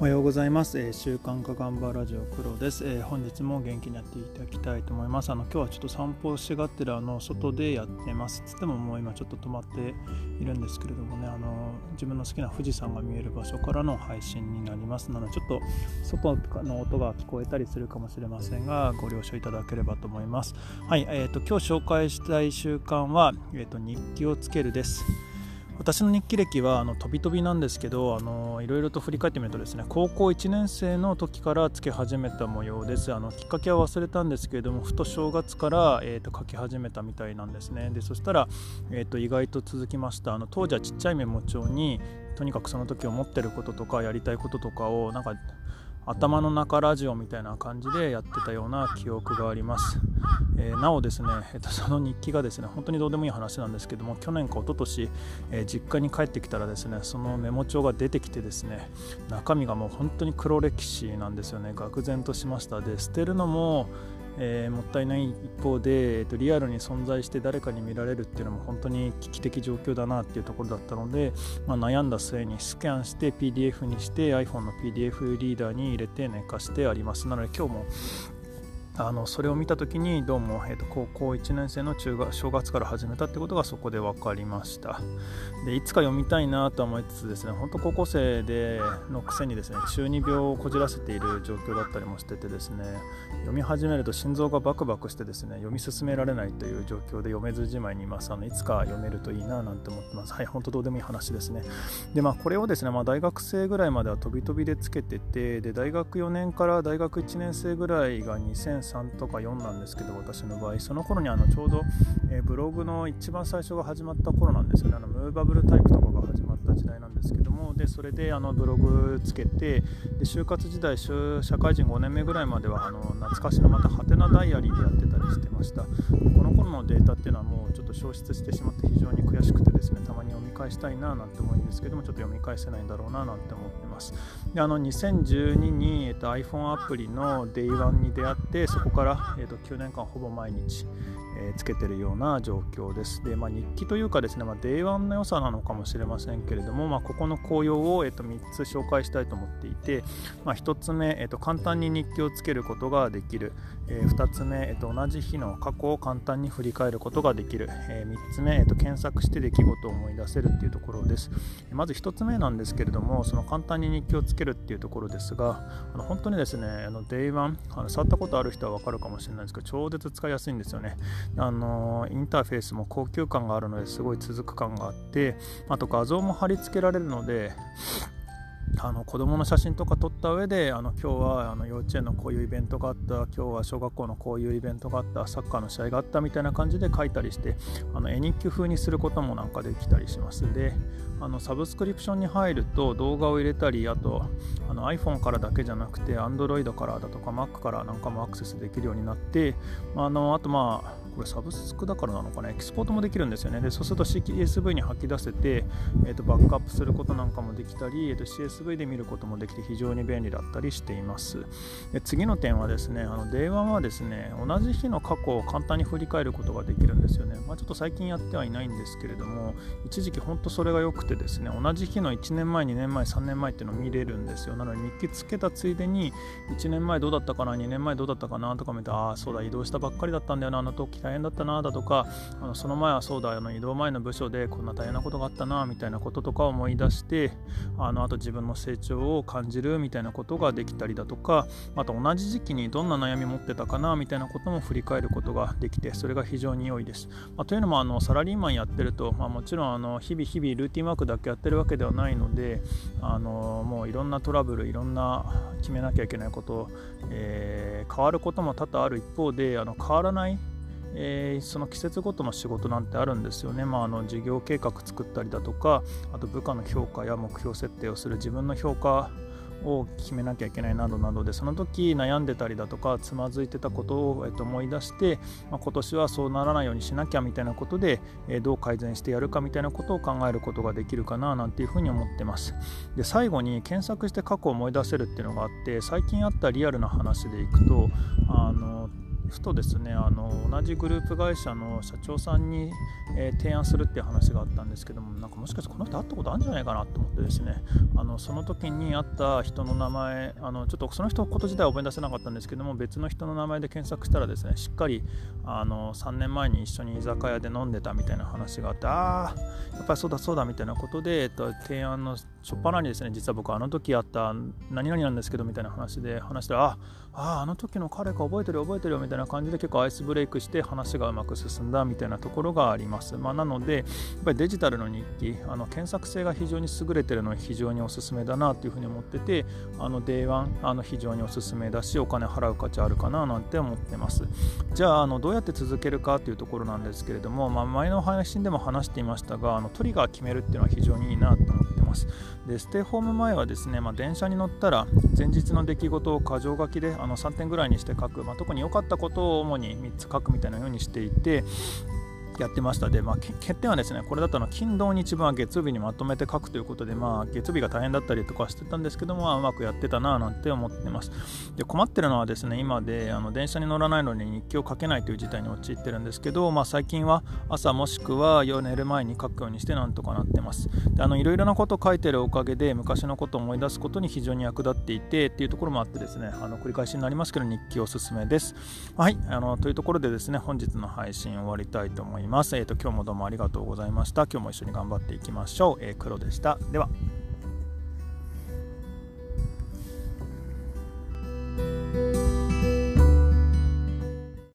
おはようございます、えー、週刊かがんばラジオ黒です、えー、本日も元気にやっていただきたいと思います。あの今日はちょっと散歩しがってるあの外でやってます。つってももう今ちょっと止まっているんですけれどもね。あの自分の好きな富士山が見える場所からの配信になります。なのでちょっと外の音が聞こえたりするかもしれませんがご了承いただければと思います。はいえーと、今日紹介したい習慣は、えーと日記をつけるです。私の日記歴はあの飛び飛びなんですけどあのいろいろと振り返ってみるとですね高校1年生の時からつけ始めた模様です。あのきっかけは忘れたんですけれどもふと正月から、えーと、書き始めたみたいなんですね。でそしたら、えーと、意外と続きました。あの当時はちっちゃいメモ帳にとにかくその時思ってることとかやりたいこととかをなんか頭の中ラジオみたいな感じでやってたような記憶があります、えー、なおですね、えー、とその日記がですね本当にどうでもいい話なんですけども去年か一昨年、えー、実家に帰ってきたらですねそのメモ帳が出てきてですね中身がもう本当に黒歴史なんですよね。愕然としました。で捨てるのもえー、もったいない一方で、えーと、リアルに存在して誰かに見られるっていうのも本当に危機的状況だなっていうところだったので、まあ、悩んだ末にスキャンして PDF にして iPhone の PDF リーダーに入れて寝かしてあります。なので今日もあのそれを見た時にどうも、えーと、高校1年生の中学正月から始めたってことがそこで分かりました。でいつか読みたいなと思いつつですね本当高校生でのくせにですね中二病をこじらせている状況だったりもしててですね読み始めると心臓がバクバクしてですね読み進められないという状況で読めずじまいにいますあのいつか読めるといいななんて思ってます。はい本当どうでもいい話ですね。でまあこれをですね、まあ、大学生ぐらいまでは飛び飛びでつけててで大学4年から大学1年生ぐらいが2003 3とか4なんですけど私の場合その頃にあのちょうど、えー、ブログの一番最初が始まった頃なんですよね。あのムーバブルタイプとかが始まった時代なんですけどもでそれであのブログつけてで就活時代社会人5年目ぐらいまではあの懐かしのまたハテナダイアリーでやってたりしてました。この頃のデータっていうのはもうちょっと消失してしまって非常に悔しくてですねたまに読み返したいななんて思うんですけどもちょっと読み返せないんだろうななんて思ってますであの2012に、えっと、iPhone アプリの Day1 に出会ってそこから、えっと、9年間ほぼ毎日えつけてるような状況です。で、まあ、日記というかですね、まあ、Day1 の良さなのかもしれませんけれども、まあ、ここの紅葉を、えー、と3つ紹介したいと思っていて、まあ、1つ目、えー、と簡単に日記をつけることができる、えー、2つ目、えー、と同じ日の過去を簡単に振り返ることができる、えー、3つ目、えー、と検索して出来事を思い出せるっていうところです。まず1つ目なんですけれども、その簡単にに気をつけるっていうところですが、あの本当にですね、あの Day1 あの触ったことある人は分かるかもしれないですけど、超絶使いやすいんですよね。あのインターフェースも高級感があるのですごい続く感があってあと画像も貼り付けられるのであの子供の写真とか撮った上であの今日はあの幼稚園のこういうイベントがあった今日は小学校のこういうイベントがあったサッカーの試合があったみたいな感じで書いたりしてあの絵日記風にすることもなんかできたりします。であのサブスクリプションに入ると動画を入れたりあとあの iPhone からだけじゃなくて Android からだとか Mac からなんかもアクセスできるようになってあのあとまあこれサブスクだからなのかな？エキスポートもできるんですよね。でそうすると CSV に吐き出せて、えー、とバックアップすることなんかもできたり、えー、CSV で見ることもできて非常に便利だったりしています。で次の点はですねあの Day1 はですね同じ日の過去を簡単に振り返ることができるんですよね、まあ、ちょっと最近やってはいないんですけれども一時期本当それが良くてですね同じ日の1年前2年前3年前っていうのを見れるんですよ。なので日記つけたついでに1年前どうだったかな2年前どうだったかなとか見てああそうだ移動したばっかりだったんだよなあの時大変だったなだとかあのその前はそうだあの移動前の部署でこんな大変なことがあったなみたいなこととかを思い出してあのあと自分のの成長を感じるみたいなことができたりだとかあと同じ時期にどんな悩み持ってたかなみたいなことも振り返ることができてそれが非常に良いです。まあ、というのもあのサラリーマンやってると、まあ、もちろんあの日々日々ルーティンワークだけやってるわけではないのであのもういろんなトラブルいろんな決めなきゃいけないこと、えー、変わることも多々ある一方であの変わらないえー、その季節ごとの仕事なんてあるんですよね、まあ、あの事業計画作ったりだとかあと部下の評価や目標設定をする自分の評価を決めなきゃいけないなどなどでその時悩んでたりだとかつまずいてたことを、えっと、思い出して、まあ、今年はそうならないようにしなきゃみたいなことで、えー、どう改善してやるかみたいなことを考えることができるかななんていうふうに思ってます。で最後に検索して過去を思い出せるっていうのがあって最近あったリアルな話でいくとあのふとですねあの同じグループ会社の社長さんに、えー、提案するっていう話があったんですけどもなんかもしかしてこの人会ったことあるんじゃないかなと思ってですねあのその時に会った人の名前あのちょっとその人のこと自体は覚え出せなかったんですけども別の人の名前で検索したらですねしっかりあの3年前に一緒に居酒屋で飲んでたみたいな話があってああやっぱりそうだそうだみたいなことで、えっと、提案の初っ端にですね実は僕あの時あった何々なんですけどみたいな話で話したらあああの時の彼か覚えてる覚えてるよみたいな感じで結構アイスブレイクして話がうまく進んだみたいなところがあります、まあ、なのでやっぱりデジタルの日記あの検索性が非常に優れてるのは非常におすすめだなというふうに思っててあの Day1 あの非常におすすめだしお金払う価値あるかななんて思ってます。じゃああのどうやって続けるかというところなんですけれども、まあ、前の配信でも話していましたがあのトリガー決めるっていうのは非常にいいなと思ってます。でステイホーム前はですね、まあ、電車に乗ったら前日の出来事を箇条書きであの3点ぐらいにして書く、まあ、特に良かったことを主に3つ書くみたいなようにしていてやってました。で、まあ、欠点はですねこれだったの金土日分は月曜日にまとめて書くということで、まあ、月曜日が大変だったりとかしてたんですけども、まあ、うまくやってたななんて思ってます。で困ってるのはですね今であの電車に乗らないのに日記を書けないという事態に陥ってるんですけど、まあ、最近は朝もしくは夜寝る前に書くようにしてなんとかなってます。であのいろいろなことを書いてるおかげで昔のことを思い出すことに非常に役立っていてっていうところもあってですねあの繰り返しになりますけど日記おすすめです。はい。あのというところでですね本日の配信終わりたいと思います。ますえっ、ー、と今日もどうもありがとうございました。今日も一緒に頑張っていきましょう。えー、黒でした。では。